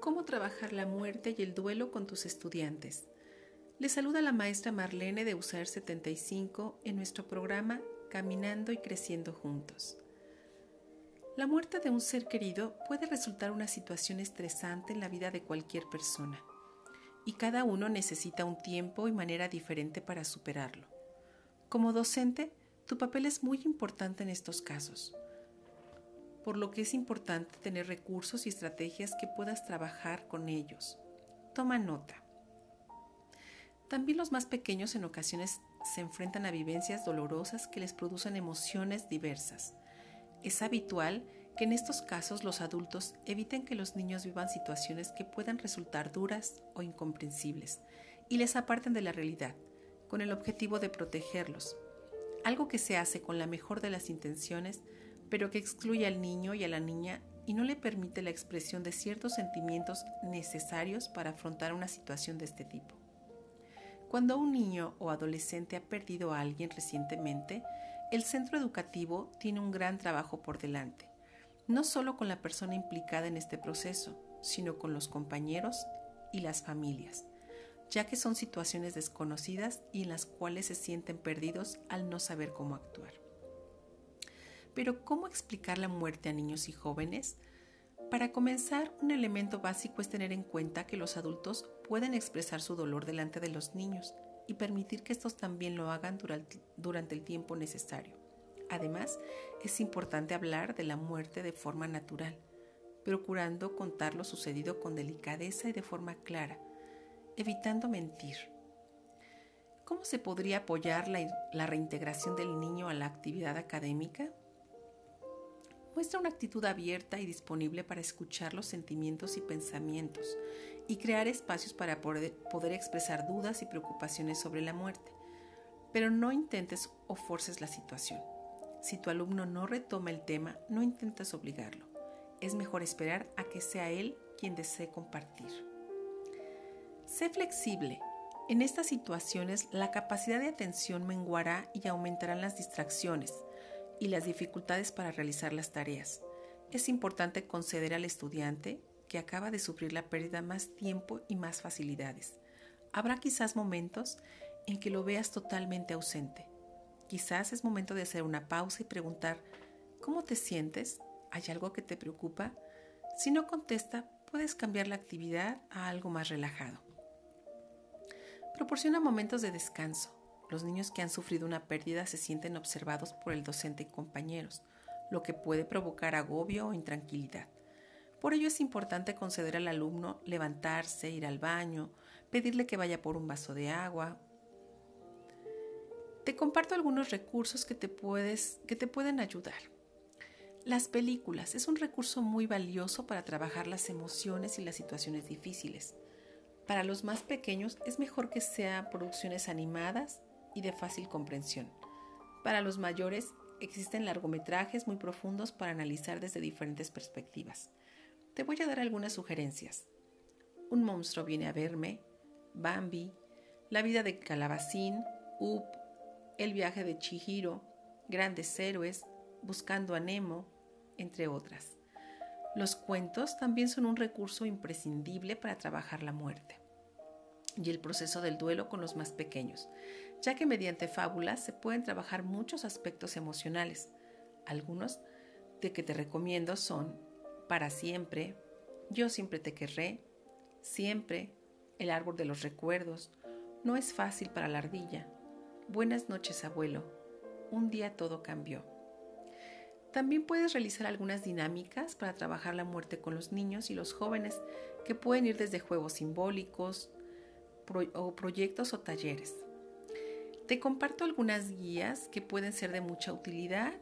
cómo trabajar la muerte y el duelo con tus estudiantes. Les saluda la maestra Marlene de USAR 75 en nuestro programa Caminando y Creciendo Juntos. La muerte de un ser querido puede resultar una situación estresante en la vida de cualquier persona y cada uno necesita un tiempo y manera diferente para superarlo. Como docente, tu papel es muy importante en estos casos por lo que es importante tener recursos y estrategias que puedas trabajar con ellos. Toma nota. También los más pequeños en ocasiones se enfrentan a vivencias dolorosas que les producen emociones diversas. Es habitual que en estos casos los adultos eviten que los niños vivan situaciones que puedan resultar duras o incomprensibles y les aparten de la realidad, con el objetivo de protegerlos, algo que se hace con la mejor de las intenciones pero que excluye al niño y a la niña y no le permite la expresión de ciertos sentimientos necesarios para afrontar una situación de este tipo. Cuando un niño o adolescente ha perdido a alguien recientemente, el centro educativo tiene un gran trabajo por delante, no solo con la persona implicada en este proceso, sino con los compañeros y las familias, ya que son situaciones desconocidas y en las cuales se sienten perdidos al no saber cómo actuar. Pero ¿cómo explicar la muerte a niños y jóvenes? Para comenzar, un elemento básico es tener en cuenta que los adultos pueden expresar su dolor delante de los niños y permitir que estos también lo hagan durante el tiempo necesario. Además, es importante hablar de la muerte de forma natural, procurando contar lo sucedido con delicadeza y de forma clara, evitando mentir. ¿Cómo se podría apoyar la, la reintegración del niño a la actividad académica? Muestra una actitud abierta y disponible para escuchar los sentimientos y pensamientos y crear espacios para poder, expresar dudas y preocupaciones sobre la muerte. Pero no intentes o forces la situación. Si tu alumno no retoma el tema, no intentes obligarlo. Es mejor esperar a que sea él quien desee compartir. Sé flexible. En estas situaciones la capacidad de atención menguará y aumentarán las distracciones y las dificultades para realizar las tareas. Es importante conceder al estudiante que acaba de sufrir la pérdida más tiempo y más facilidades. Habrá quizás momentos en que lo veas totalmente ausente. Quizás es momento de hacer una pausa y preguntar, ¿cómo te sientes? ¿Hay algo que te preocupa? Si no contesta, puedes cambiar la actividad a algo más relajado. Proporciona momentos de descanso. Los niños que han sufrido una pérdida se sienten observados por el docente y compañeros, lo que puede provocar agobio o intranquilidad. Por ello es importante conceder al alumno levantarse, ir al baño, pedirle que vaya por un vaso de agua. Te comparto algunos recursos que te, puedes, que te pueden ayudar. Las películas es un recurso muy valioso para trabajar las emociones y las situaciones difíciles. Para los más pequeños es mejor que sean producciones animadas de fácil comprensión. Para los mayores existen largometrajes muy profundos para analizar desde diferentes perspectivas. Te voy a dar algunas sugerencias. Un monstruo viene a verme, Bambi, La vida de Calabacín, Up, El viaje de Chihiro, Grandes héroes, Buscando a Nemo, entre otras. Los cuentos también son un recurso imprescindible para trabajar la muerte y el proceso del duelo con los más pequeños, ya que mediante fábulas se pueden trabajar muchos aspectos emocionales. Algunos de que te recomiendo son Para siempre, Yo siempre te querré, Siempre, El árbol de los recuerdos, No es fácil para la ardilla, Buenas noches abuelo, Un día todo cambió. También puedes realizar algunas dinámicas para trabajar la muerte con los niños y los jóvenes, que pueden ir desde juegos simbólicos, o proyectos o talleres. Te comparto algunas guías que pueden ser de mucha utilidad.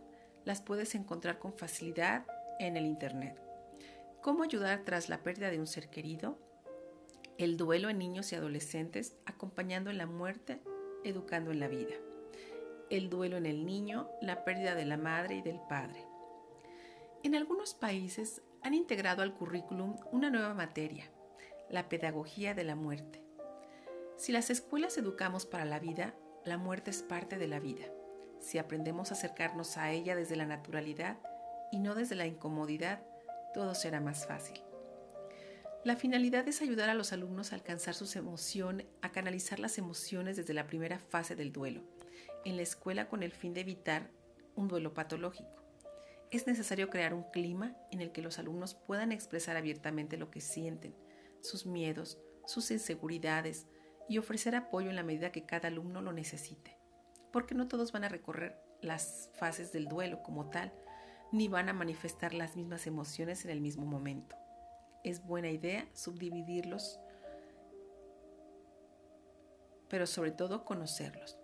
Las puedes encontrar con facilidad en el Internet. Cómo ayudar tras la pérdida de un ser querido. El duelo en niños y adolescentes, acompañando en la muerte, educando en la vida. El duelo en el niño, la pérdida de la madre y del padre. En algunos países han integrado al currículum una nueva materia, la pedagogía de la muerte. Si las escuelas educamos para la vida, la muerte es parte de la vida. Si aprendemos a acercarnos a ella desde la naturalidad y no desde la incomodidad, todo será más fácil. La finalidad es ayudar a los alumnos a alcanzar sus emociones, a canalizar las emociones desde la primera fase del duelo, en la escuela con el fin de evitar un duelo patológico. Es necesario crear un clima en el que los alumnos puedan expresar abiertamente lo que sienten, sus miedos, sus inseguridades y ofrecer apoyo en la medida que cada alumno lo necesite. Porque no todos van a recorrer las fases del duelo como tal, ni van a manifestar las mismas emociones en el mismo momento es buena idea subdividirlos, pero sobre todo conocerlos.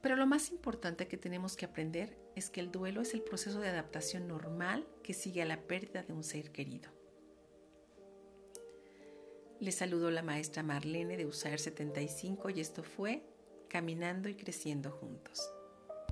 Pero lo más importante que tenemos que aprender es que el duelo es el proceso de adaptación normal que sigue a la pérdida de un ser querido. Les saludo la maestra Marlene de USAER 75 y esto fue Caminando y Creciendo Juntos.